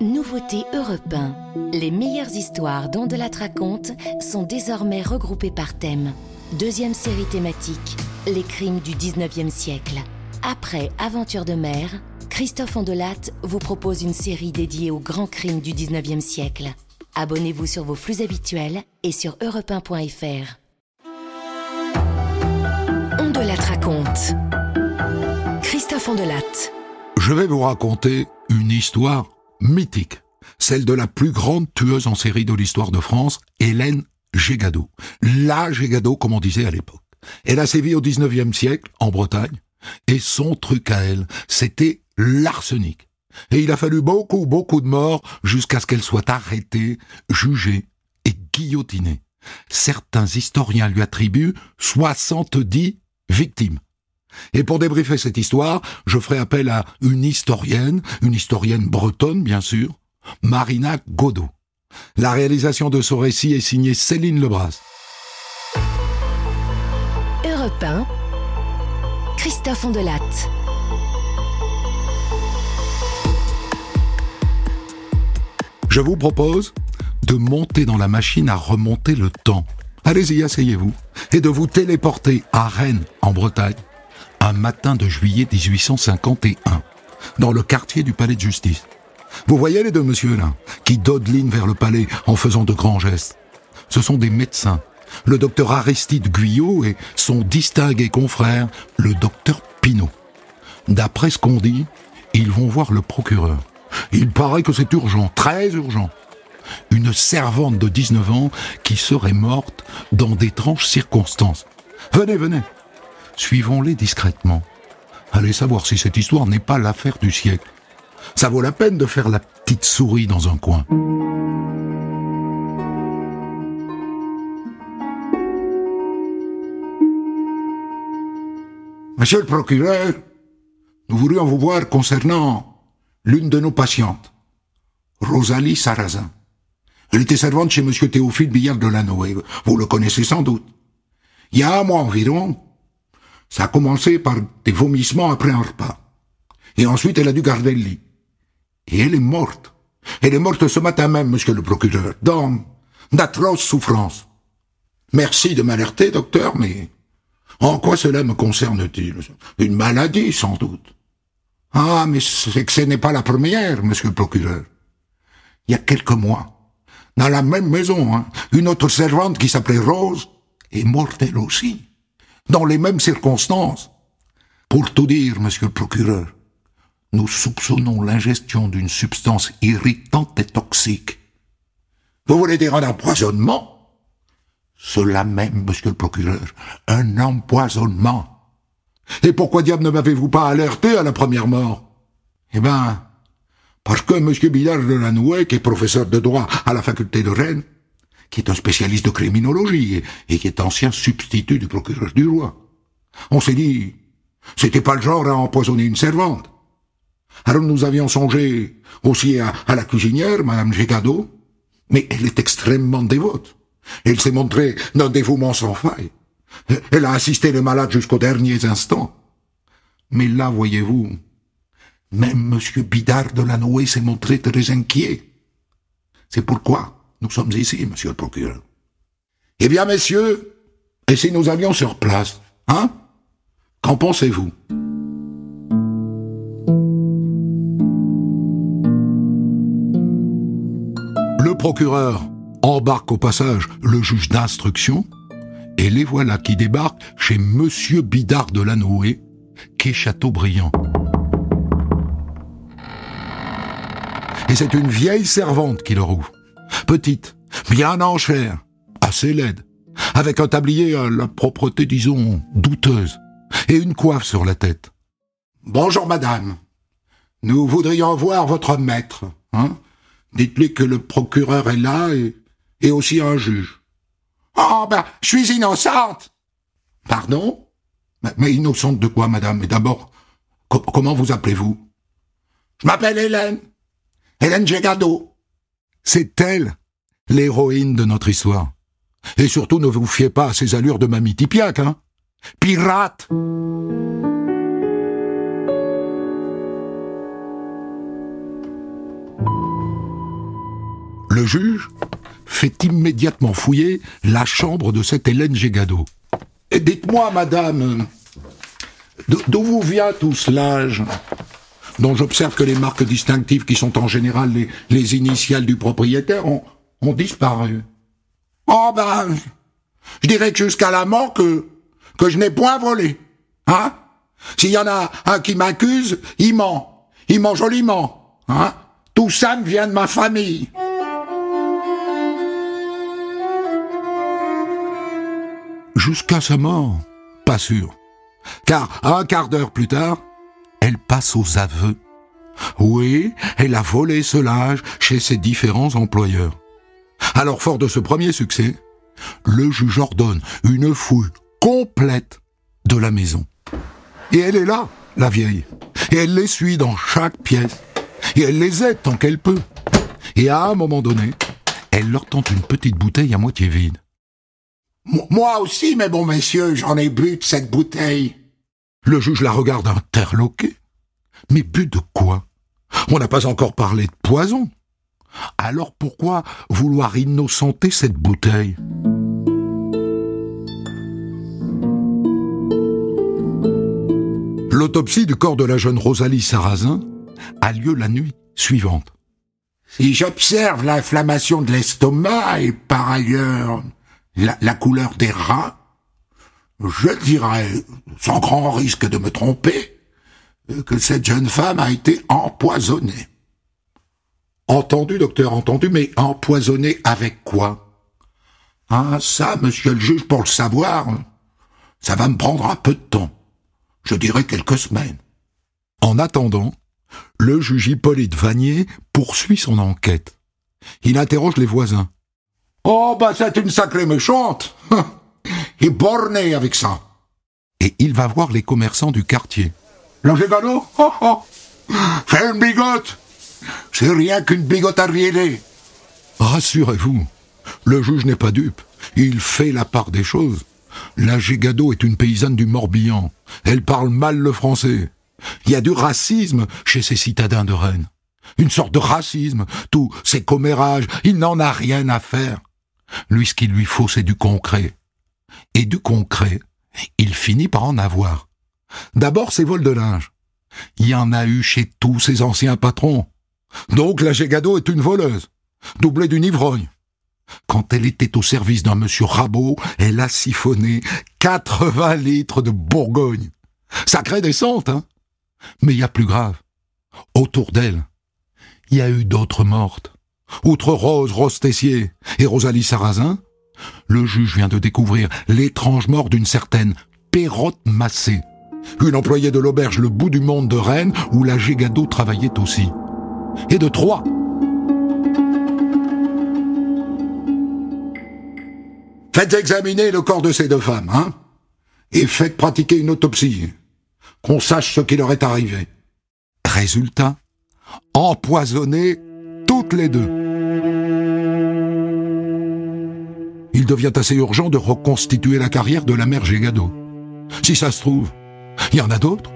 Nouveauté Europe 1. Les meilleures histoires dont de la raconte sont désormais regroupées par thème. Deuxième série thématique, les crimes du 19e siècle. Après Aventure de mer, Christophe Ondelat vous propose une série dédiée aux grands crimes du 19e siècle. Abonnez-vous sur vos flux habituels et sur europe1.fr. Ondelat raconte. Christophe Ondelat. Je vais vous raconter une histoire mythique, celle de la plus grande tueuse en série de l'histoire de France, Hélène Gégado. La Gégado, comme on disait à l'époque. Elle a sévi au 19e siècle, en Bretagne, et son truc à elle, c'était l'arsenic. Et il a fallu beaucoup, beaucoup de morts jusqu'à ce qu'elle soit arrêtée, jugée et guillotinée. Certains historiens lui attribuent 70 victimes. Et pour débriefer cette histoire, je ferai appel à une historienne, une historienne bretonne bien sûr, Marina Godot. La réalisation de ce récit est signée Céline Lebras. Europe 1, Christophe Ondelat. Je vous propose de monter dans la machine à remonter le temps. Allez-y, asseyez-vous. Et de vous téléporter à Rennes, en Bretagne, un matin de juillet 1851, dans le quartier du palais de justice. Vous voyez les deux messieurs là, qui dodelinent vers le palais en faisant de grands gestes. Ce sont des médecins, le docteur Aristide Guyot et son distingué confrère, le docteur Pinault. D'après ce qu'on dit, ils vont voir le procureur. Il paraît que c'est urgent, très urgent. Une servante de 19 ans qui serait morte dans d'étranges circonstances. Venez, venez. Suivons-les discrètement. Allez savoir si cette histoire n'est pas l'affaire du siècle. Ça vaut la peine de faire la petite souris dans un coin. Monsieur le procureur, nous voudrions vous voir concernant l'une de nos patientes, Rosalie Sarrazin. Elle était servante chez Monsieur Théophile Billard de. Vous le connaissez sans doute. Il y a un mois environ, ça a commencé par des vomissements après un repas. Et ensuite, elle a dû garder le lit. Et elle est morte. Elle est morte ce matin même, monsieur le procureur, dans d'atroces souffrances. Merci de m'alerter, docteur, mais en quoi cela me concerne-t-il? Une maladie, sans doute. Ah, mais c'est que ce n'est pas la première, monsieur le procureur. Il y a quelques mois, dans la même maison, hein, une autre servante qui s'appelait Rose est morte elle aussi, dans les mêmes circonstances. Pour tout dire, monsieur le procureur, nous soupçonnons l'ingestion d'une substance irritante et toxique. Vous voulez dire un empoisonnement? Cela même, monsieur le procureur, un empoisonnement. Et pourquoi diable ne m'avez-vous pas alerté à la première mort? Eh ben, parce que monsieur Billard de Lanouet, qui est professeur de droit à la faculté de Rennes, qui est un spécialiste de criminologie et, qui est ancien substitut du procureur du roi, on s'est dit, c'était pas le genre à empoisonner une servante. Alors nous avions songé aussi à, la cuisinière, Madame Gégado, mais elle est extrêmement dévote. Elle s'est montrée d'un dévouement sans faille. Elle a assisté les malades jusqu'aux derniers instants. Mais là, voyez-vous, même M. Bidard de la Noé s'est montré très inquiet. C'est pourquoi nous sommes ici, monsieur le procureur. Eh bien, messieurs, et si nous allions sur place, hein Qu'en pensez-vous? Le procureur embarque au passage le juge d'instruction, et les voilà qui débarquent chez Monsieur Bidard de Lanoé, quai Châteaubriand. Et c'est une vieille servante qui leur ouvre. Petite, bien en chair, assez laide, avec un tablier à la propreté, disons, douteuse, et une coiffe sur la tête. Bonjour madame. Nous voudrions voir votre maître, hein Dites-lui que le procureur est là et, et aussi un juge. Oh, ben, je suis innocente. Pardon? Mais, innocente de quoi, madame? Et d'abord, comment vous appelez-vous? Je m'appelle Hélène. Hélène Gégado. C'est elle, l'héroïne de notre histoire. Et surtout, ne vous fiez pas à ces allures de mamie Tipiac, hein? Pirate! Le juge fait immédiatement fouiller la chambre de cette Hélène Gégado. Dites-moi, madame, d'où vous vient tout ce linge dont j'observe que les marques distinctives qui sont en général les, initiales du propriétaire ont, disparu. Oh ben, je dirais que jusqu'à la mort que, que je n'ai point volé. Hein S'il y en a un qui m'accuse, il ment. Il ment joliment. Hein Tout ça me vient de ma famille. Jusqu'à sa mort, pas sûr. Car un quart d'heure plus tard, elle passe aux aveux. Oui, elle a volé ce linge chez ses différents employeurs. Alors, fort de ce premier succès, le juge ordonne une fouille complète de la maison. Et elle est là, la vieille. Et elle les suit dans chaque pièce. Et elle les aide tant qu'elle peut. Et à un moment donné, elle leur tente une petite bouteille à moitié vide. Moi aussi, mes bons messieurs, j'en ai bu de cette bouteille. Le juge la regarde interloqué. Mais bu de quoi? On n'a pas encore parlé de poison. Alors pourquoi vouloir innocenter cette bouteille? L'autopsie du corps de la jeune Rosalie Sarrazin a lieu la nuit suivante. Si j'observe l'inflammation de l'estomac et par ailleurs la, couleur des reins, je dirais, sans grand risque de me tromper, que cette jeune femme a été empoisonnée. Entendu, docteur, entendu, mais empoisonnée avec quoi? Ah, ça, monsieur le juge, pour le savoir, ça va me prendre un peu de temps. Je dirais quelques semaines. En attendant, le juge Hippolyte Vanier poursuit son enquête. Il interroge les voisins. Oh, bah c'est une sacrée méchante. Il est borné avec ça. Et il va voir les commerçants du quartier. L'Angégano oh, oh. Fais une bigote C'est rien qu'une bigote arriérée. Rassurez-vous, le juge n'est pas dupe. Il fait la part des choses. La Gégado est une paysanne du Morbihan. Elle parle mal le français. Il y a du racisme chez ces citadins de Rennes. Une sorte de racisme. Tous ces commérages, il n'en a rien à faire. Lui, ce qu'il lui faut, c'est du concret. Et du concret, il finit par en avoir. D'abord, ses vols de linge. Il y en a eu chez tous ses anciens patrons. Donc la Gégado est une voleuse, doublée d'une ivrogne. Quand elle était au service d'un monsieur Rabot, elle a siphonné 80 litres de Bourgogne. Sacrée descente, hein Mais il y a plus grave. Autour d'elle, il y a eu d'autres mortes. Outre Rose Rostessier et Rosalie Sarrazin, le juge vient de découvrir l'étrange mort d'une certaine Perrotte Massé, une employée de l'auberge Le Bout du Monde de Rennes où la Gégado travaillait aussi. Et de trois. Faites examiner le corps de ces deux femmes, hein, et faites pratiquer une autopsie, qu'on sache ce qui leur est arrivé. Résultat, empoisonnées toutes les deux. Il devient assez urgent de reconstituer la carrière de la mère Gégado. Si ça se trouve, il y en a d'autres.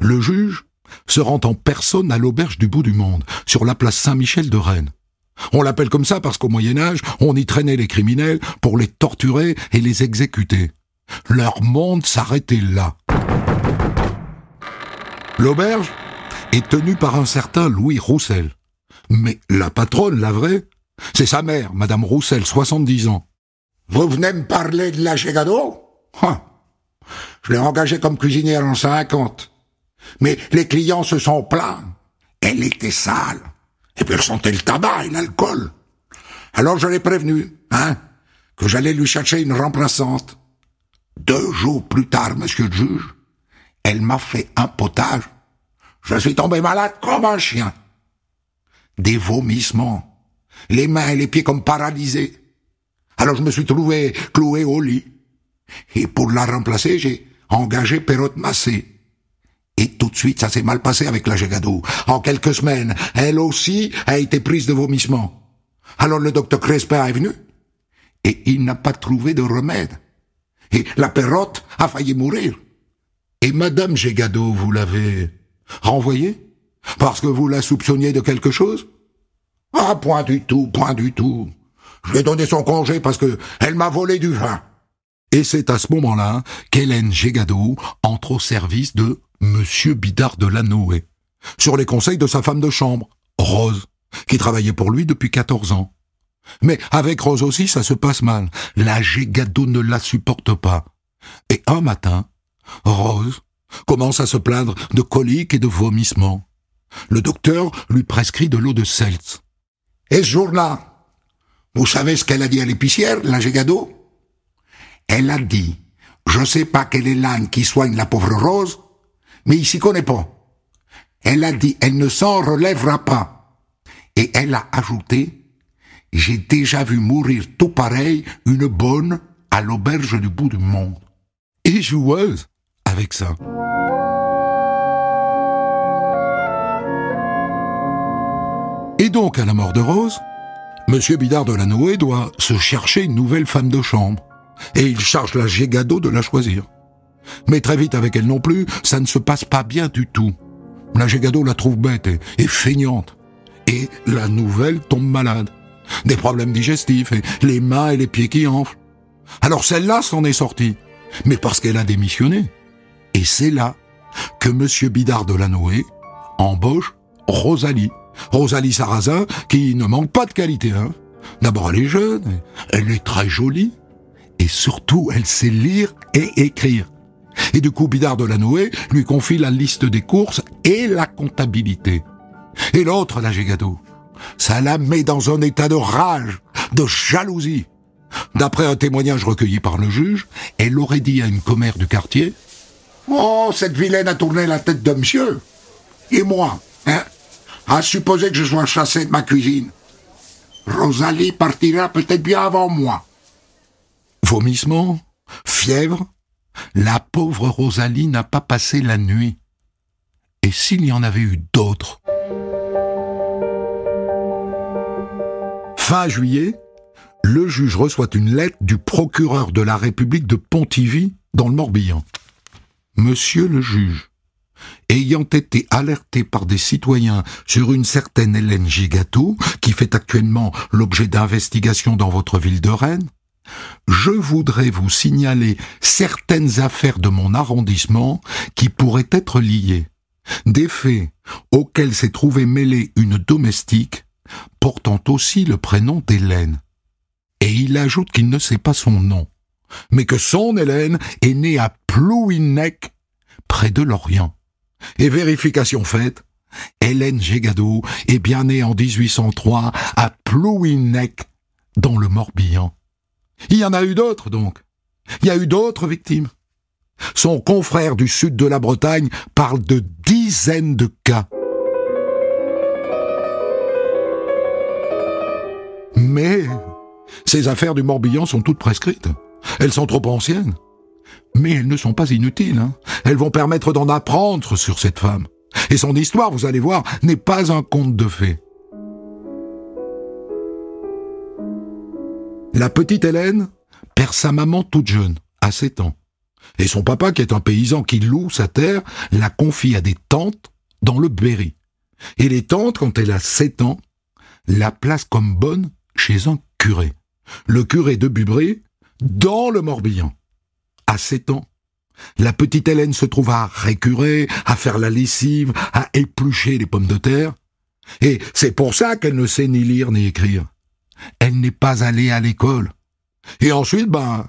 Le juge se rend en personne à l'auberge du bout du monde, sur la place Saint-Michel de Rennes. On l'appelle comme ça parce qu'au Moyen Âge, on y traînait les criminels pour les torturer et les exécuter. Leur monde s'arrêtait là. L'auberge est tenue par un certain Louis Roussel. Mais la patronne, la vraie, c'est sa mère, Madame Roussel, 70 ans. Vous venez me parler de la Gégado hein. Je l'ai engagée comme cuisinière en 50. Mais les clients se sont plaints. Elle était sale. Et puis elle sentait le tabac et l'alcool. Alors je l'ai prévenu, hein, que j'allais lui chercher une remplaçante. Deux jours plus tard, monsieur le juge, elle m'a fait un potage. Je suis tombé malade comme un chien. Des vomissements les mains et les pieds comme paralysés. Alors je me suis trouvé cloué au lit. Et pour la remplacer, j'ai engagé Perrotte Massé. Et tout de suite, ça s'est mal passé avec la Gégado. En quelques semaines, elle aussi a été prise de vomissement. Alors le docteur Crespin est venu. Et il n'a pas trouvé de remède. Et la Perrotte a failli mourir. Et Madame Gégado, vous l'avez renvoyée Parce que vous la soupçonniez de quelque chose? Ah, point du tout, point du tout. Je lui ai donné son congé parce que elle m'a volé du vin. Et c'est à ce moment-là qu'Hélène Gégado entre au service de Monsieur Bidard de Lanoé, sur les conseils de sa femme de chambre, Rose, qui travaillait pour lui depuis 14 ans. Mais avec Rose aussi, ça se passe mal. La Gégado ne la supporte pas. Et un matin, Rose commence à se plaindre de coliques et de vomissements. Le docteur lui prescrit de l'eau de Seltz. Et ce jour-là, vous savez ce qu'elle a dit à l'épicière, la Gégado Elle a dit, je sais pas quel est l'âne qui soigne la pauvre Rose, mais il s'y connaît pas. Elle a dit, elle ne s'en relèvera pas. Et elle a ajouté, j'ai déjà vu mourir tout pareil une bonne à l'auberge du bout du monde. Et joueuse avec ça. Et donc, à la mort de Rose, Monsieur Bidard de la Noé doit se chercher une nouvelle femme de chambre. Et il charge la Gégado de la choisir. Mais très vite avec elle non plus, ça ne se passe pas bien du tout. La Gégado la trouve bête et, feignante. Et la nouvelle tombe malade. Des problèmes digestifs et les mains et les pieds qui enflent. Alors celle-là s'en est sortie. Mais parce qu'elle a démissionné. Et c'est là que Monsieur Bidard de la Noé embauche Rosalie. Rosalie Sarrazin, qui ne manque pas de qualité. Hein. D'abord, elle est jeune, elle est très jolie, et surtout, elle sait lire et écrire. Et du coup, Bidard de la Noé lui confie la liste des courses et la comptabilité. Et l'autre, la Gégado, ça la met dans un état de rage, de jalousie. D'après un témoignage recueilli par le juge, elle aurait dit à une commère du quartier Oh, cette vilaine a tourné la tête de monsieur. Et moi, hein à supposer que je sois chassé de ma cuisine. Rosalie partira peut-être bien avant moi. Vomissement Fièvre La pauvre Rosalie n'a pas passé la nuit. Et s'il y en avait eu d'autres? Fin juillet, le juge reçoit une lettre du procureur de la République de Pontivy dans le Morbihan. Monsieur le juge, ayant été alerté par des citoyens sur une certaine Hélène Gigato, qui fait actuellement l'objet d'investigations dans votre ville de Rennes, je voudrais vous signaler certaines affaires de mon arrondissement qui pourraient être liées. Des faits auxquels s'est trouvée mêlée une domestique portant aussi le prénom d'Hélène. Et il ajoute qu'il ne sait pas son nom, mais que son Hélène est née à Plouinec, près de Lorient. Et vérification faite, Hélène Gégado est bien née en 1803 à Plouinec, dans le Morbihan. Il y en a eu d'autres, donc. Il y a eu d'autres victimes. Son confrère du sud de la Bretagne parle de dizaines de cas. Mais ces affaires du Morbihan sont toutes prescrites. Elles sont trop anciennes. Mais elles ne sont pas inutiles. Hein. Elles vont permettre d'en apprendre sur cette femme. Et son histoire, vous allez voir, n'est pas un conte de fées. La petite Hélène perd sa maman toute jeune, à 7 ans. Et son papa, qui est un paysan qui loue sa terre, la confie à des tantes dans le Berry. Et les tantes, quand elle a 7 ans, la placent comme bonne chez un curé. Le curé de Bubré, dans le Morbihan à 7 ans. La petite Hélène se trouve à récurer, à faire la lessive, à éplucher les pommes de terre. Et c'est pour ça qu'elle ne sait ni lire ni écrire. Elle n'est pas allée à l'école. Et ensuite, ben,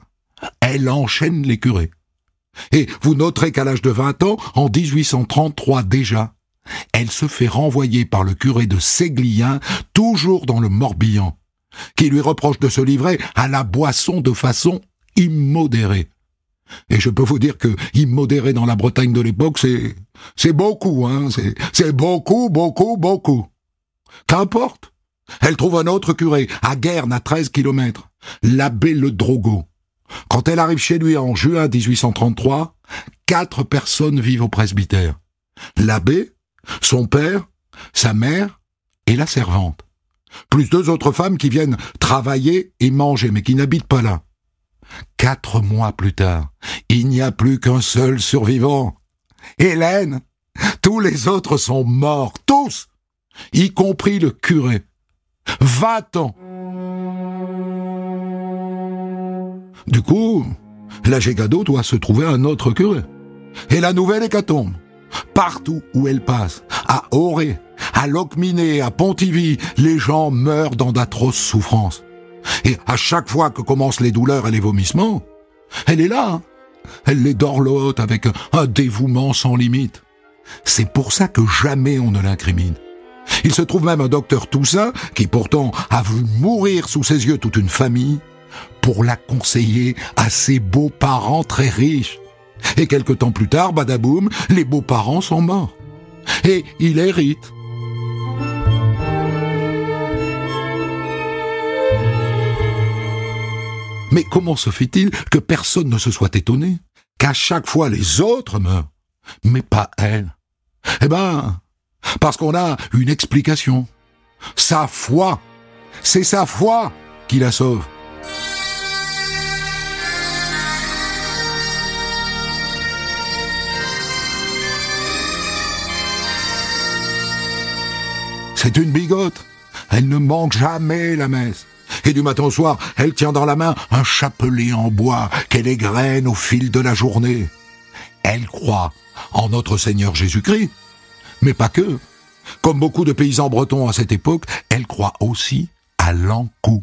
elle enchaîne les curés. Et vous noterez qu'à l'âge de 20 ans, en 1833 déjà, elle se fait renvoyer par le curé de Séglien, toujours dans le Morbihan, qui lui reproche de se livrer à la boisson de façon immodérée. Et je peux vous dire que immodéré dans la Bretagne de l'époque, c'est, c'est beaucoup, hein, c'est, beaucoup, beaucoup, beaucoup. Qu'importe. Elle trouve un autre curé, à Guerne, à 13 kilomètres, l'abbé Le Drogo. Quand elle arrive chez lui en juin 1833, quatre personnes vivent au presbytère. L'abbé, son père, sa mère et la servante. Plus deux autres femmes qui viennent travailler et manger, mais qui n'habitent pas là. Quatre mois plus tard, il n'y a plus qu'un seul survivant. Hélène. Tous les autres sont morts, tous, y compris le curé. Va-t'en Du coup, la Gégado doit se trouver un autre curé. Et la nouvelle hécatombe. Partout où elle passe, à Auré, à Locminé, à Pontivy, les gens meurent dans d'atroces souffrances. Et à chaque fois que commencent les douleurs et les vomissements, elle est là. Hein. Elle les dorlote avec un dévouement sans limite. C'est pour ça que jamais on ne l'incrimine. Il se trouve même un docteur Toussaint, qui pourtant a vu mourir sous ses yeux toute une famille, pour la conseiller à ses beaux-parents très riches. Et quelque temps plus tard, badaboum, les beaux-parents sont morts. Et il hérite. Mais comment se fait-il que personne ne se soit étonné qu'à chaque fois les autres meurent, mais pas elle? Eh ben, parce qu'on a une explication. Sa foi. C'est sa foi qui la sauve. C'est une bigote. Elle ne manque jamais la messe. Du matin au soir, elle tient dans la main un chapelet en bois qu'elle égrène au fil de la journée. Elle croit en notre Seigneur Jésus-Christ, mais pas que. Comme beaucoup de paysans bretons à cette époque, elle croit aussi à l'Ankou.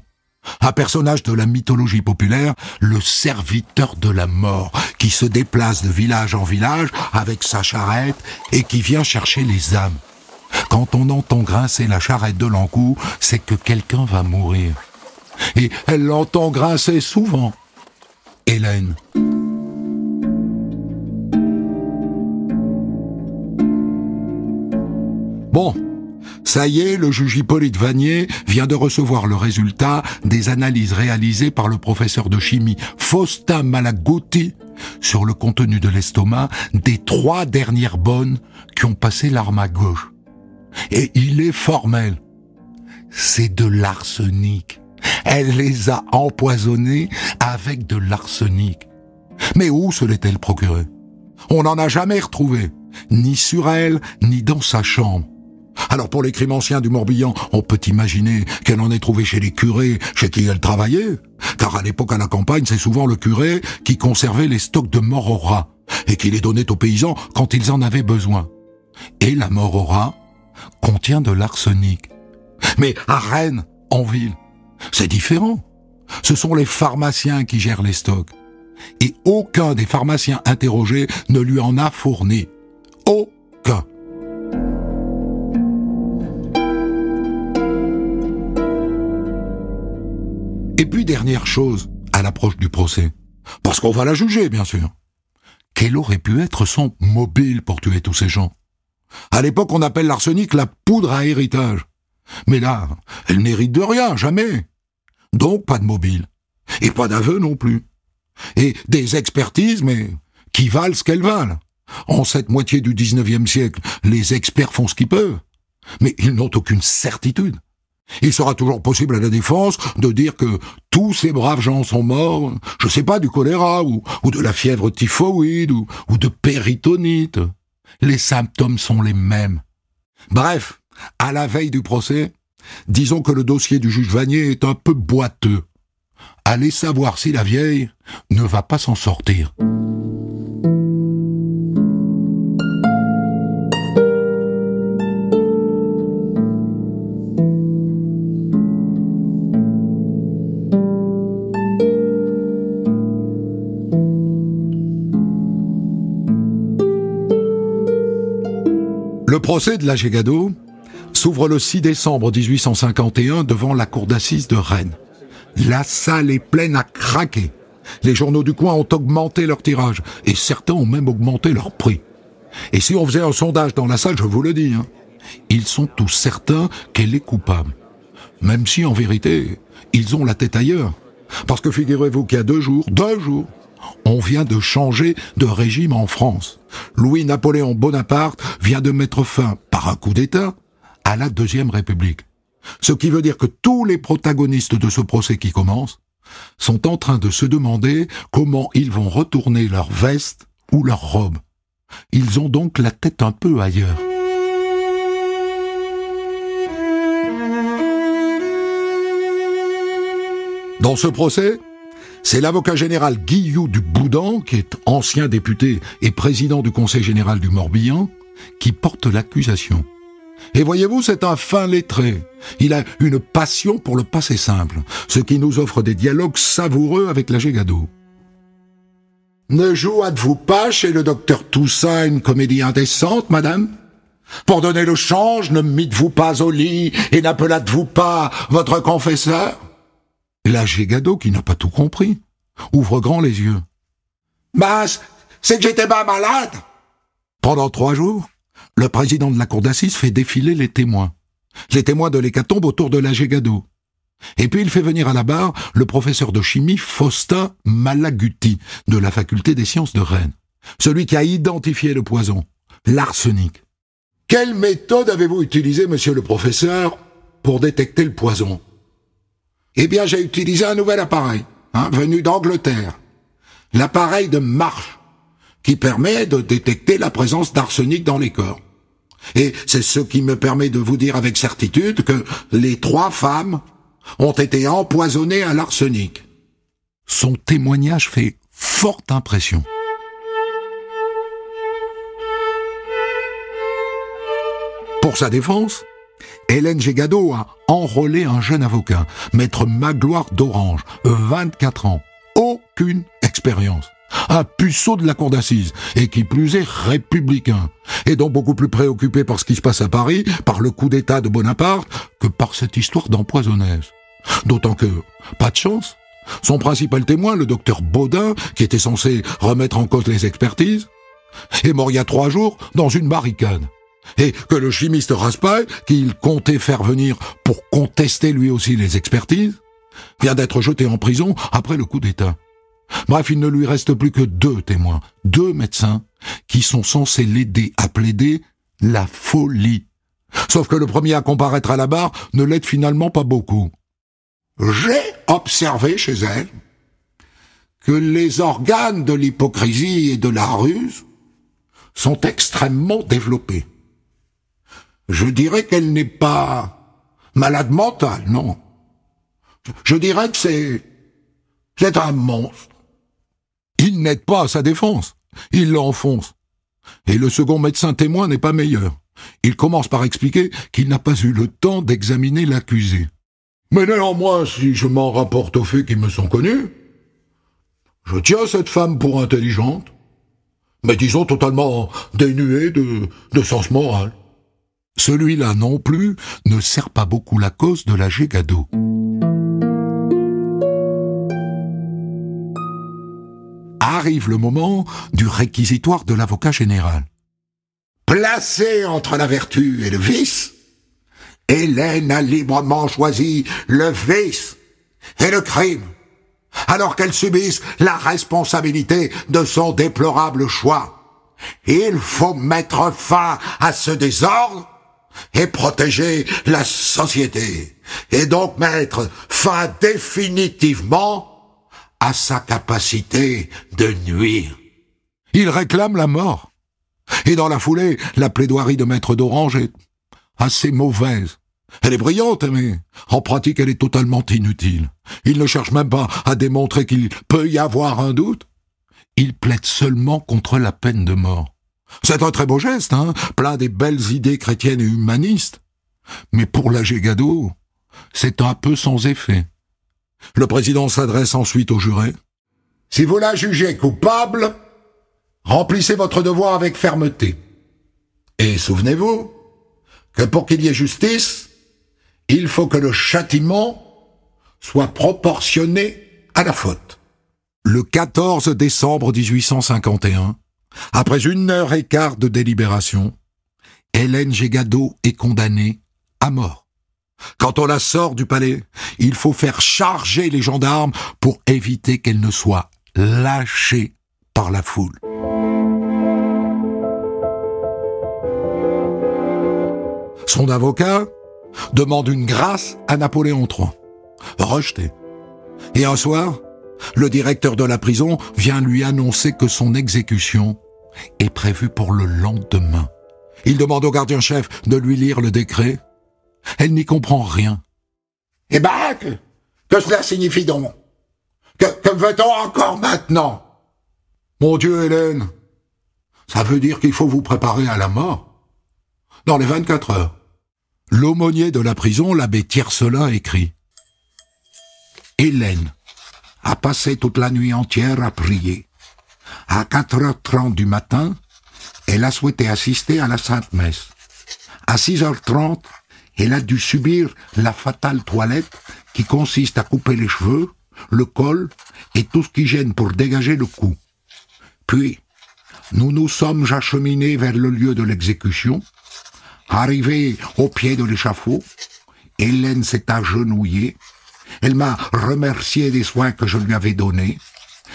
Un personnage de la mythologie populaire, le serviteur de la mort, qui se déplace de village en village avec sa charrette et qui vient chercher les âmes. Quand on entend grincer la charrette de l'Ankou, c'est que quelqu'un va mourir. Et elle l'entend grincer souvent. Hélène. Bon, ça y est, le juge Hippolyte Vanier vient de recevoir le résultat des analyses réalisées par le professeur de chimie Faustin Malaguti sur le contenu de l'estomac des trois dernières bonnes qui ont passé l'arme à gauche. Et il est formel. C'est de l'arsenic. Elle les a empoisonnées avec de l'arsenic. Mais où se l'est-elle procurée? On n'en a jamais retrouvé, ni sur elle, ni dans sa chambre. Alors pour les crimes anciens du Morbihan, on peut imaginer qu'elle en ait trouvé chez les curés, chez qui elle travaillait. Car à l'époque à la campagne, c'est souvent le curé qui conservait les stocks de mort et qui les donnait aux paysans quand ils en avaient besoin. Et la mort contient de l'arsenic. Mais à Rennes, en ville, c'est différent. Ce sont les pharmaciens qui gèrent les stocks. Et aucun des pharmaciens interrogés ne lui en a fourni. Aucun. Et puis dernière chose, à l'approche du procès, parce qu'on va la juger, bien sûr. Quel aurait pu être son mobile pour tuer tous ces gens? À l'époque, on appelle l'arsenic la poudre à héritage. Mais là, elle n'hérite de rien, jamais. Donc pas de mobile. Et pas d'aveu non plus. Et des expertises, mais qui valent ce qu'elles valent. En cette moitié du XIXe siècle, les experts font ce qu'ils peuvent. Mais ils n'ont aucune certitude. Il sera toujours possible à la défense de dire que tous ces braves gens sont morts, je sais pas, du choléra, ou, de la fièvre typhoïde, ou, ou de péritonite. Les symptômes sont les mêmes. Bref, à la veille du procès, disons que le dossier du juge Vanier est un peu boiteux. Allez savoir si la vieille ne va pas s'en sortir. Le procès de la Gégado s'ouvre le 6 décembre 1851 devant la cour d'assises de Rennes. La salle est pleine à craquer. Les journaux du coin ont augmenté leur tirage et certains ont même augmenté leur prix. Et si on faisait un sondage dans la salle, je vous le dis, hein, ils sont tous certains qu'elle est coupable. Même si en vérité, ils ont la tête ailleurs. Parce que figurez-vous qu'il y a deux jours, deux jours, on vient de changer de régime en France. Louis-Napoléon Bonaparte vient de mettre fin, par un coup d'État, à la Deuxième République. Ce qui veut dire que tous les protagonistes de ce procès qui commence sont en train de se demander comment ils vont retourner leur veste ou leur robe. Ils ont donc la tête un peu ailleurs. Dans ce procès, c'est l'avocat général Guillou du Boudin, qui est ancien député et président du Conseil général du Morbihan, qui porte l'accusation. Et voyez-vous, c'est un fin lettré. Il a une passion pour le passé simple, ce qui nous offre des dialogues savoureux avec la Gégado. Ne jouâtes-vous pas chez le docteur Toussaint une comédie indécente, madame? Pour donner le change, ne mites-vous pas au lit et n'appelâtes-vous pas votre confesseur? La Gégado, qui n'a pas tout compris, ouvre grand les yeux. Bah, c'est que j'étais pas malade Pendant trois jours, le président de la cour d'assises fait défiler les témoins. Les témoins de l'hécatombe autour de la Gégado. Et puis il fait venir à la barre le professeur de chimie Faustin Malaguti de la faculté des sciences de Rennes. Celui qui a identifié le poison, l'arsenic. Quelle méthode avez-vous utilisée, monsieur le professeur, pour détecter le poison? Eh bien, j'ai utilisé un nouvel appareil, hein, venu d'Angleterre. L'appareil de marche, qui permet de détecter la présence d'arsenic dans les corps. Et c'est ce qui me permet de vous dire avec certitude que les trois femmes ont été empoisonnées à l'arsenic. Son témoignage fait forte impression. Pour sa défense, Hélène Gégado a enrôlé un jeune avocat, maître Magloire d'Orange, 24 ans, aucune expérience un puceau de la cour d'assises, et qui plus est républicain, et donc beaucoup plus préoccupé par ce qui se passe à Paris, par le coup d'État de Bonaparte, que par cette histoire d'empoisonnaise. D'autant que, pas de chance, son principal témoin, le docteur Baudin, qui était censé remettre en cause les expertises, est mort il y a trois jours dans une barricade. Et que le chimiste Raspail, qu'il comptait faire venir pour contester lui aussi les expertises, vient d'être jeté en prison après le coup d'État. Bref, il ne lui reste plus que deux témoins, deux médecins, qui sont censés l'aider à plaider la folie. Sauf que le premier à comparaître à la barre ne l'aide finalement pas beaucoup. J'ai observé chez elle que les organes de l'hypocrisie et de la ruse sont extrêmement développés. Je dirais qu'elle n'est pas malade mentale, non. Je dirais que c'est, c'est un monstre. Il n'aide pas à sa défense. Il l'enfonce. Et le second médecin témoin n'est pas meilleur. Il commence par expliquer qu'il n'a pas eu le temps d'examiner l'accusé. Mais néanmoins, si je m'en rapporte aux faits qui me sont connus, je tiens cette femme pour intelligente, mais disons totalement dénuée de, sens moral. Celui-là non plus ne sert pas beaucoup la cause de la Gégado. Arrive le moment du réquisitoire de l'avocat général. Placée entre la vertu et le vice, Hélène a librement choisi le vice et le crime, alors qu'elle subisse la responsabilité de son déplorable choix. Il faut mettre fin à ce désordre et protéger la société, et donc mettre fin définitivement à sa capacité de nuire. Il réclame la mort. Et dans la foulée, la plaidoirie de maître d'Orange est assez mauvaise. Elle est brillante, mais en pratique, elle est totalement inutile. Il ne cherche même pas à démontrer qu'il peut y avoir un doute. Il plaide seulement contre la peine de mort. C'est un très beau geste, hein, plein des belles idées chrétiennes et humanistes. Mais pour la Gégado, c'est un peu sans effet. Le président s'adresse ensuite au juré. Si vous la jugez coupable, remplissez votre devoir avec fermeté. Et souvenez-vous que pour qu'il y ait justice, il faut que le châtiment soit proportionné à la faute. Le 14 décembre 1851, après une heure et quart de délibération, Hélène Gégado est condamnée à mort. Quand on la sort du palais, il faut faire charger les gendarmes pour éviter qu'elle ne soit lâchée par la foule. Son avocat demande une grâce à Napoléon III. Rejeté. Et un soir, le directeur de la prison vient lui annoncer que son exécution est prévue pour le lendemain. Il demande au gardien-chef de lui lire le décret elle n'y comprend rien. Eh ben, que, cela signifie donc? Que, que veut-on encore maintenant? Mon Dieu, Hélène, ça veut dire qu'il faut vous préparer à la mort. Dans les 24 heures. L'aumônier de la prison, l'abbé Tiercelin, écrit Hélène a passé toute la nuit entière à prier. À 4h30 du matin, elle a souhaité assister à la Sainte Messe. À 6h30, elle a dû subir la fatale toilette qui consiste à couper les cheveux, le col et tout ce qui gêne pour dégager le cou. Puis, nous nous sommes acheminés vers le lieu de l'exécution. Arrivés au pied de l'échafaud, Hélène s'est agenouillée. Elle m'a remercié des soins que je lui avais donnés.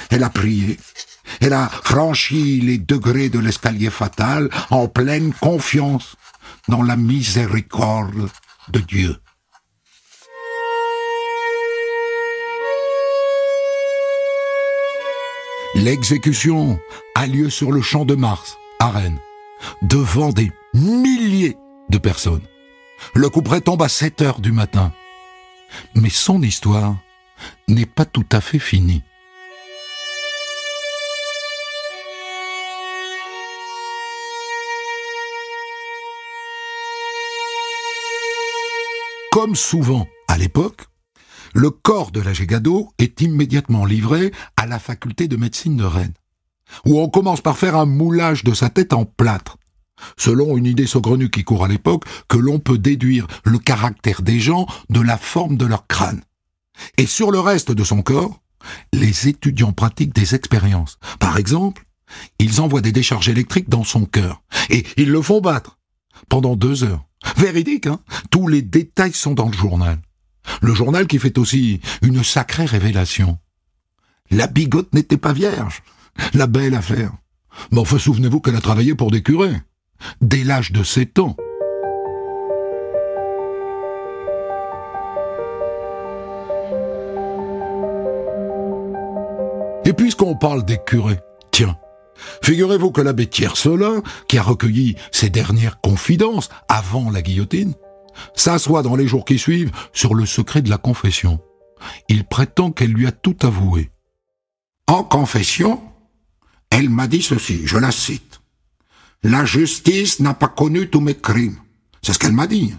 Elle a prié. Elle a franchi les degrés de l'escalier fatal en pleine confiance dans la miséricorde de Dieu. L'exécution a lieu sur le champ de Mars, à Rennes, devant des milliers de personnes. Le couperet tombe à 7 heures du matin. Mais son histoire n'est pas tout à fait finie. Comme souvent à l'époque, le corps de la Gégado est immédiatement livré à la faculté de médecine de Rennes, où on commence par faire un moulage de sa tête en plâtre, selon une idée saugrenue qui court à l'époque que l'on peut déduire le caractère des gens de la forme de leur crâne. Et sur le reste de son corps, les étudiants pratiquent des expériences. Par exemple, ils envoient des décharges électriques dans son cœur, et ils le font battre pendant deux heures. Véridique, hein Tous les détails sont dans le journal. Le journal qui fait aussi une sacrée révélation. La bigote n'était pas vierge. La belle affaire. Mais enfin, souvenez-vous qu'elle a travaillé pour des curés. Dès l'âge de sept ans. Et puisqu'on parle des curés, tiens, figurez-vous que l'abbé Tiercelin, qui a recueilli ses dernières confidences avant la guillotine, s'assoit dans les jours qui suivent sur le secret de la confession. Il prétend qu'elle lui a tout avoué. En confession, elle m'a dit ceci, je la cite. La justice n'a pas connu tous mes crimes. C'est ce qu'elle m'a dit.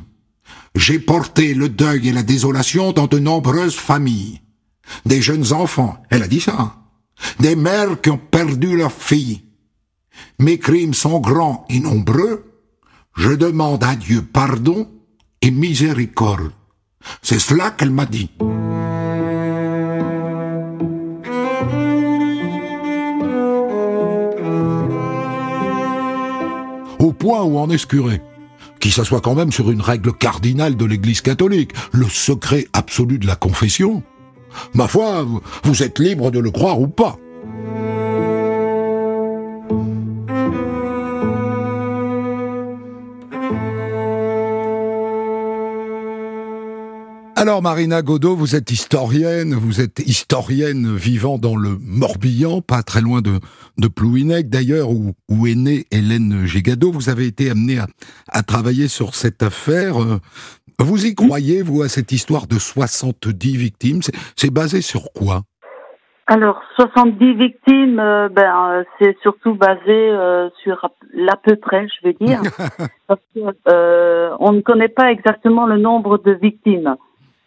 J'ai porté le deuil et la désolation dans de nombreuses familles. Des jeunes enfants, elle a dit ça. Des mères qui ont perdu leurs filles. Mes crimes sont grands et nombreux. Je demande à Dieu pardon et miséricorde. C'est cela qu'elle m'a dit. Au point où en est curé, qui s'assoit quand même sur une règle cardinale de l'Église catholique, le secret absolu de la confession. Ma foi, vous êtes libre de le croire ou pas. Alors Marina Godot, vous êtes historienne, vous êtes historienne vivant dans le Morbihan, pas très loin de, de Plouhinec d'ailleurs, où, est née Hélène Gégado. Vous avez été amenée à, à, travailler sur cette affaire. Vous y croyez, vous, à cette histoire de 70 victimes? C'est basé sur quoi? Alors, 70 victimes, euh, ben, c'est surtout basé euh, sur l'à peu près, je veux dire, parce que euh, on ne connaît pas exactement le nombre de victimes.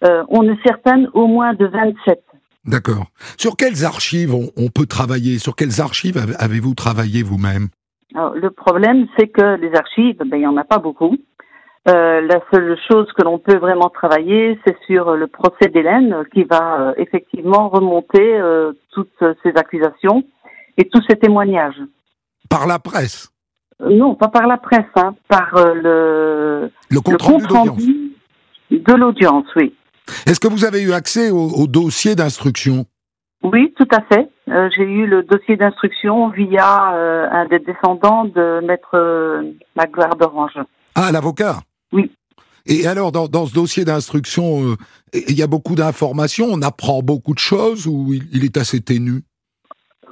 Euh, on est certaine au moins de 27. D'accord. Sur quelles archives on, peut travailler? Sur quelles archives avez-vous travaillé vous-même? Le problème, c'est que les archives, ben, il n'y en a pas beaucoup. Euh, la seule chose que l'on peut vraiment travailler, c'est sur le procès d'Hélène, qui va euh, effectivement remonter toutes ces accusations et tous ces témoignages. Par la presse? Non, pas par la presse, hein, par le, le compte, rendu de l'audience, oui. Est-ce que vous avez eu accès au, dossier d'instruction? Oui, tout à fait. Euh, j'ai eu le dossier d'instruction via euh, un des descendants de Maître euh, Magloire d'Orange. Ah, l'avocat? Oui. Et alors, dans, dans ce dossier d'instruction, il y a beaucoup d'informations, on apprend beaucoup de choses ou il, est assez ténu?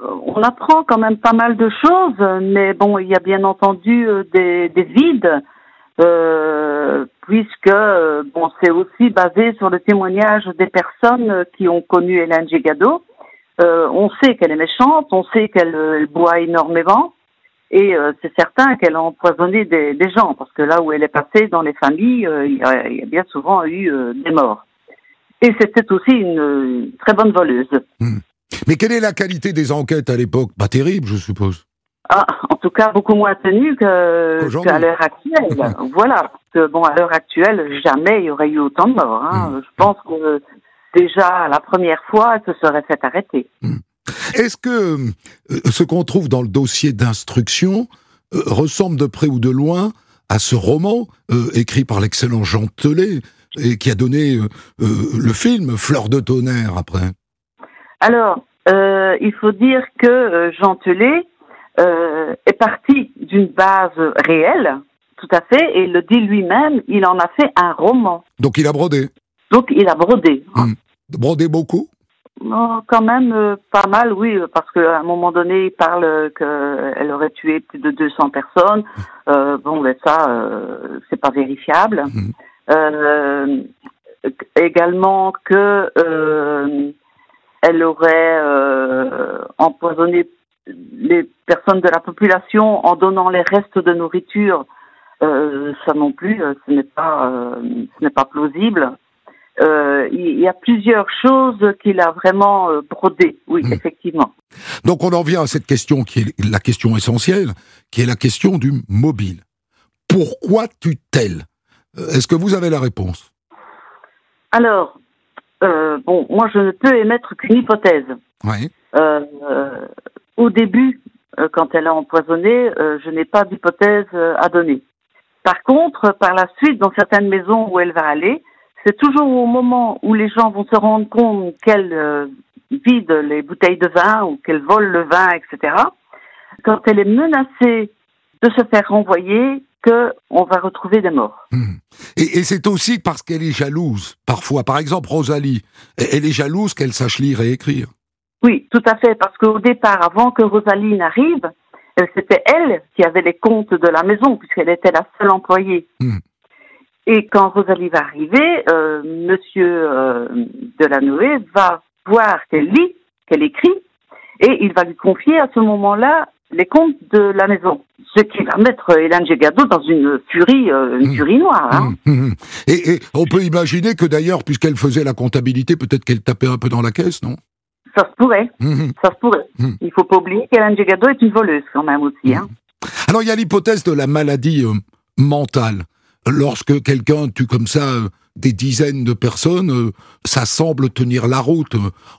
On apprend quand même pas mal de choses, mais bon, il y a bien entendu des, des vides euh, puisque euh, bon, c'est aussi basé sur le témoignage des personnes qui ont connu Hélène Gégado. Euh, on sait qu'elle est méchante, on sait qu'elle euh, boit énormément, et euh, c'est certain qu'elle a empoisonné des, des, gens, parce que là où elle est passée dans les familles, il y, a, il, y a, bien souvent eu des morts. Et c'était aussi une, très bonne voleuse. Mmh. Mais quelle est la qualité des enquêtes à l'époque? Pas terrible, je suppose. Ah, en tout cas, beaucoup moins tenue qu'à qu l'heure actuelle. voilà. Parce que, bon, à l'heure actuelle, jamais il y aurait eu autant de morts. Hein. Mmh. Je pense que déjà, la première fois, elle se serait fait arrêter. Mmh. Est-ce que euh, ce qu'on trouve dans le dossier d'instruction euh, ressemble de près ou de loin à ce roman euh, écrit par l'excellent Jean Telet et qui a donné euh, le film Fleur de tonnerre après? Alors, il faut dire que Jean Telet est parti d'une base réelle, tout à fait, et il le dit lui-même, il en a fait un roman. Donc il a brodé Donc il a brodé. Hum. Brodé beaucoup? Non, quand même euh, pas mal, oui, parce qu'à un moment donné, il parle qu'elle aurait tué plus de 200 personnes. Euh, bon, ben ça, euh, c'est pas vérifiable. Euh, également que elle aurait empoisonné les personnes de la population en donnant les restes de nourriture, euh, ça non plus, euh, ce n'est pas, euh, ce n'est pas plausible. Euh, il y a plusieurs choses qu'il a vraiment euh, brodées, oui, mmh. effectivement. Donc on en vient à cette question qui est la question essentielle, qui est la question du mobile. Pourquoi tutelle Est-ce que vous avez la réponse? Alors, bon, moi je ne peux émettre qu'une hypothèse. Oui. Au début, euh, quand elle a empoisonné, euh, je n'ai pas d'hypothèse euh, à donner. Par contre, par la suite, dans certaines maisons où elle va aller, c'est toujours au moment où les gens vont se rendre compte qu'elle vide les bouteilles de vin ou qu'elle vole le vin, etc. Quand elle est menacée de se faire renvoyer, qu'on va retrouver des morts. Mmh. Et, et c'est aussi parce qu'elle est jalouse, parfois. Par exemple, Rosalie, elle est jalouse qu'elle sache lire et écrire. Oui, tout à fait, parce qu'au départ, avant que Rosalie n'arrive, c'était elle qui avait les comptes de la maison, puisqu'elle était la seule employée. Mmh. Et quand Rosalie va arriver, euh, Monsieur euh, Delanoë va voir qu'elle lit, qu'elle écrit, et il va lui confier à ce moment-là les comptes de la maison. Ce qui va mettre Hélène Gégado dans une furie, euh, une mmh. furie noire. Hein. Mmh. Et, et on peut imaginer que d'ailleurs, puisqu'elle faisait la comptabilité, peut-être qu'elle tapait un peu dans la caisse, non? Ça se pourrait. Mmh. Ça se pourrait. Mmh. Il faut pas oublier qu'Hélène Gégado est une voleuse quand même aussi. Hein. Alors il y a l'hypothèse de la maladie euh, mentale. Lorsque quelqu'un tue comme ça euh, des dizaines de personnes, euh, ça semble tenir la route.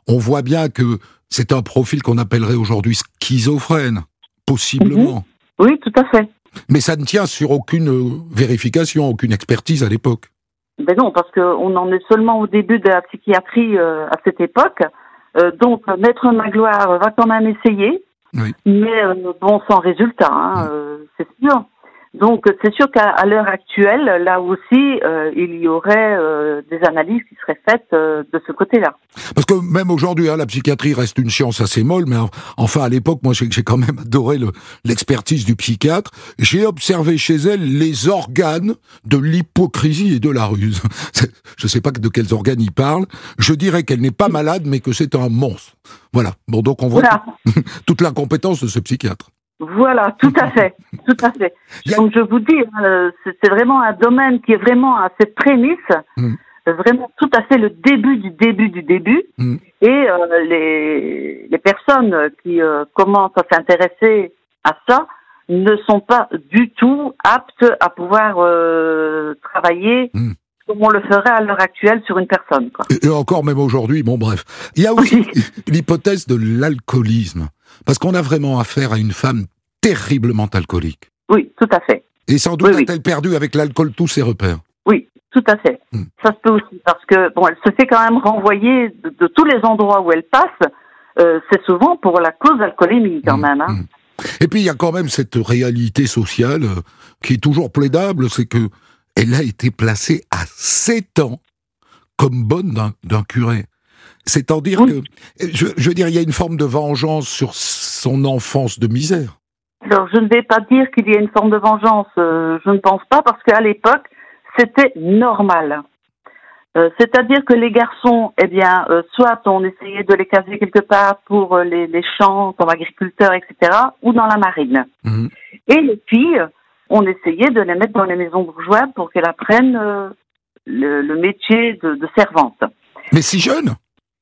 On voit bien que c'est un profil qu'on appellerait aujourd'hui schizophrène, possiblement. Mmh. Oui, tout à fait. Mais ça ne tient sur aucune vérification, aucune expertise à l'époque. Ben non, parce qu'on en est seulement au début de la psychiatrie euh, à cette époque. Euh, donc, Maître Magloire va quand même essayer, oui. mais euh, bon, sans résultat, hein, euh, c'est sûr. Donc, c'est sûr qu'à l'heure actuelle, là aussi, euh, il y aurait euh, des analyses qui seraient faites euh, de ce côté-là. Parce que même aujourd'hui, hein, la psychiatrie reste une science assez molle, mais enfin, à l'époque, moi, j'ai quand même adoré l'expertise du psychiatre. J'ai observé chez elle les organes de l'hypocrisie et de la ruse. Je ne sais pas de quels organes il parle. Je dirais qu'elle n'est pas malade, mais que c'est un monstre. Voilà. Bon, donc on voit voilà. toute l'incompétence de ce psychiatre. Voilà, tout à fait, tout à fait. Donc je vous dis, euh, c'est vraiment un domaine qui est vraiment à cette prémisse, mm. vraiment tout à fait le début du début du début. Mm. Et euh, les, les personnes qui euh, commencent à s'intéresser à ça ne sont pas du tout aptes à pouvoir euh, travailler. Mm. Comme on le ferait à l'heure actuelle sur une personne. Quoi. Et, encore même aujourd'hui, bon bref. Il y a aussi l'hypothèse de l'alcoolisme. Parce qu'on a vraiment affaire à une femme terriblement alcoolique. Oui, tout à fait. Et sans doute Oui, a-t-elle perdu avec l'alcool tous ses repères. Oui, tout à fait. Mm. Ça se peut aussi parce que bon, elle se fait quand même renvoyer de, de tous les endroits où elle passe. Euh, c'est souvent pour la cause alcoolémie quand Mm, même. Hein. mm. Et puis il y a quand même cette réalité sociale euh, qui est toujours plaidable, c'est que elle a été placée à 7 ans comme bonne d'un- curé. C'est en dire Oui. que, je, je veux dire, il y a une forme de vengeance sur son enfance de misère. Alors, je ne vais pas dire qu'il y a une forme de vengeance. euh, je ne pense pas parce qu'à l'époque, c'était normal. Euh, C'est-à-dire que les garçons, eh bien, euh, soit on essayait de les caser quelque part pour les, les champs comme agriculteurs, etc., ou dans la marine. Mhm. Et les filles, on essayait de les mettre dans les maisons bourgeoises pour qu'elles apprennent euh, le, le métier de, de servante. Mais si jeune?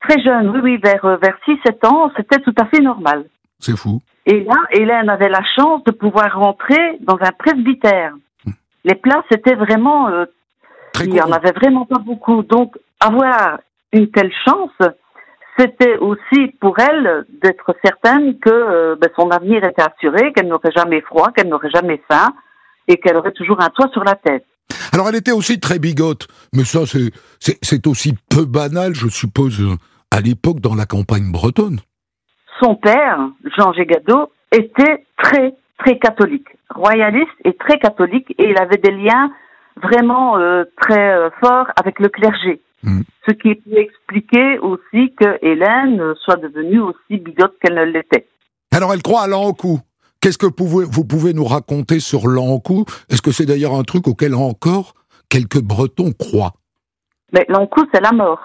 Très jeune, oui, oui, vers, euh, vers 6-7 ans, c'était tout à fait normal. C'est fou. Et là, Hélène avait la chance de pouvoir rentrer dans un presbytère. Les places étaient vraiment, euh, Très il y en avait vraiment pas beaucoup. Donc, avoir une telle chance, c'était aussi pour elle d'être certaine que euh, ben, son avenir était assuré, qu'elle n'aurait jamais froid, qu'elle n'aurait jamais faim et qu'elle aurait toujours un toit sur la tête. Alors elle était aussi très bigote, mais ça c'est aussi peu banal, je suppose, à l'époque dans la campagne bretonne. Son père, Jean Gégado, était très, très catholique, royaliste et très catholique, et il avait des liens vraiment euh, très euh, forts avec le clergé. Mm. Ce qui peut expliquer aussi que Hélène euh, soit devenue aussi bigote qu'elle ne l'était. Alors elle croit à l'Ankou. Qu'est-ce que pouvez- vous pouvez nous raconter sur l'Ankou? Est-ce que c'est d'ailleurs un truc auquel encore quelques Bretons croient? Mais l'encou, c'est la mort.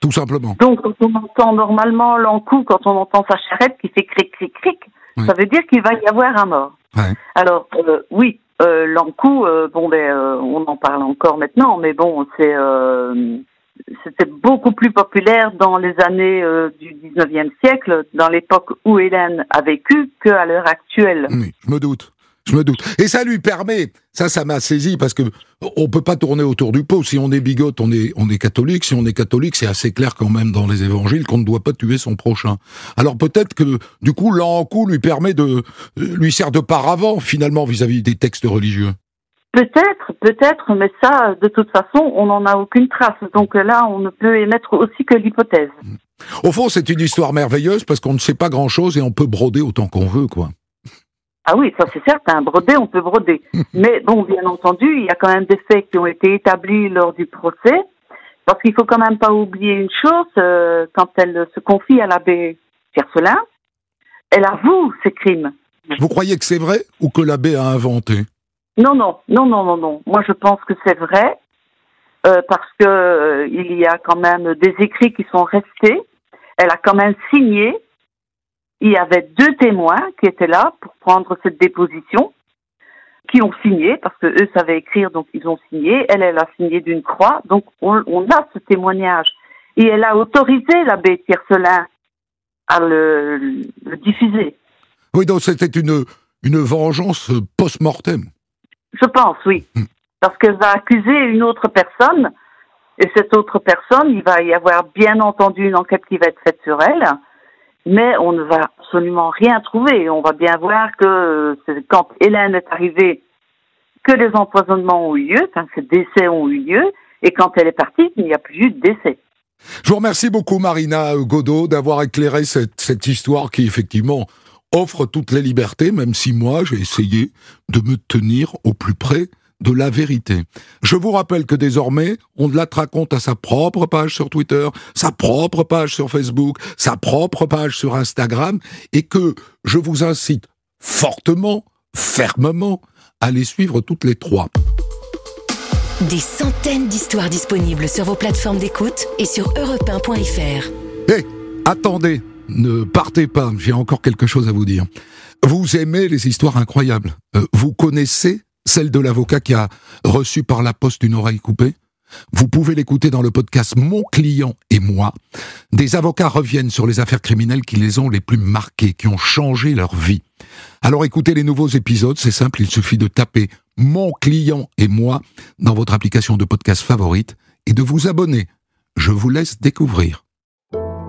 Tout simplement. Donc, quand on entend normalement l'encou, quand on entend sa charrette qui fait cric, cric, cric, Oui. ça veut dire qu'il va y avoir un mort. Ouais. Alors, euh, oui, euh, l'encou, euh, bon, ben, euh, on en parle encore maintenant, mais bon, c'est, c'était beaucoup plus populaire dans les années euh, du 19e siècle, dans l'époque où Hélène a vécu, qu'à l'heure actuelle. Oui, je me doute. Je me doute. Et ça lui permet, ça, ça m'a saisi parce que on peut pas tourner autour du pot. Si on est bigote, on est, on est catholique. Si on est catholique, c'est assez clair quand même dans les évangiles qu'on ne doit pas tuer son prochain. Alors peut-être que, du coup, l'encou lui permet de, lui sert de paravent finalement vis-à-vis des textes religieux. Peut-être, peut-être, mais ça, de toute façon, on n'en a aucune trace. Donc là, on ne peut émettre aussi que l'hypothèse. Au fond, c'est une histoire merveilleuse parce qu'on ne sait pas grand-chose et on peut broder autant qu'on veut, quoi. Ah oui, ça c'est certain. Broder, on peut broder. Mais bon, bien entendu, il y a quand même des faits qui ont été établis lors du procès. Parce qu'il faut quand même pas oublier une chose, euh, quand elle se confie à l'abbé Tiercelin, elle avoue ses crimes. Vous croyez que c'est vrai ou que l'abbé a inventé? Non, non, non, non, non, non. Moi, je pense que c'est vrai euh, parce que euh, il y a quand même des écrits qui sont restés. Elle a quand même signé. Il y avait deux témoins qui étaient là pour prendre cette déposition, qui ont signé parce que eux savaient écrire, donc ils ont signé. Elle, elle a signé d'une croix, donc on, on a ce témoignage. Et elle a autorisé l'abbé Tiercelin à le, le diffuser. Oui, donc c'était une, une vengeance post-mortem. Je pense, oui. Hmm. Parce qu'elle va accuser une autre personne, et cette autre personne, il va y avoir bien entendu une enquête qui va être faite sur elle, mais on ne va absolument rien trouver. On va bien voir que euh, quand Hélène est arrivée, que les empoisonnements ont eu lieu, enfin, ces décès ont eu lieu, et quand elle est partie, il n'y a plus eu de décès. Je vous remercie beaucoup, Marina Godot, d'avoir éclairé cette, cette histoire qui, effectivement, offre toutes les libertés, même si moi, j'ai essayé de me tenir au plus près de la vérité. Je vous rappelle que désormais, on la raconte à sa propre page sur Twitter, sa propre page sur Facebook, sa propre page sur Instagram, et que je vous incite fortement, fermement, à les suivre toutes les trois. Des centaines d'histoires disponibles sur vos plateformes d'écoute et sur europe1.fr. Hé, attendez, ne partez pas, j'ai encore quelque chose à vous dire. Vous aimez les histoires incroyables. Euh, vous connaissez celle de l'avocat qui a reçu par la poste une oreille coupée? Vous pouvez l'écouter dans le podcast Mon client et moi. Des avocats reviennent sur les affaires criminelles qui les ont les plus marquées, qui ont changé leur vie. Alors écoutez les nouveaux épisodes, c'est simple, il suffit de taper Mon client et moi dans votre application de podcast favorite et de vous abonner. Je vous laisse découvrir.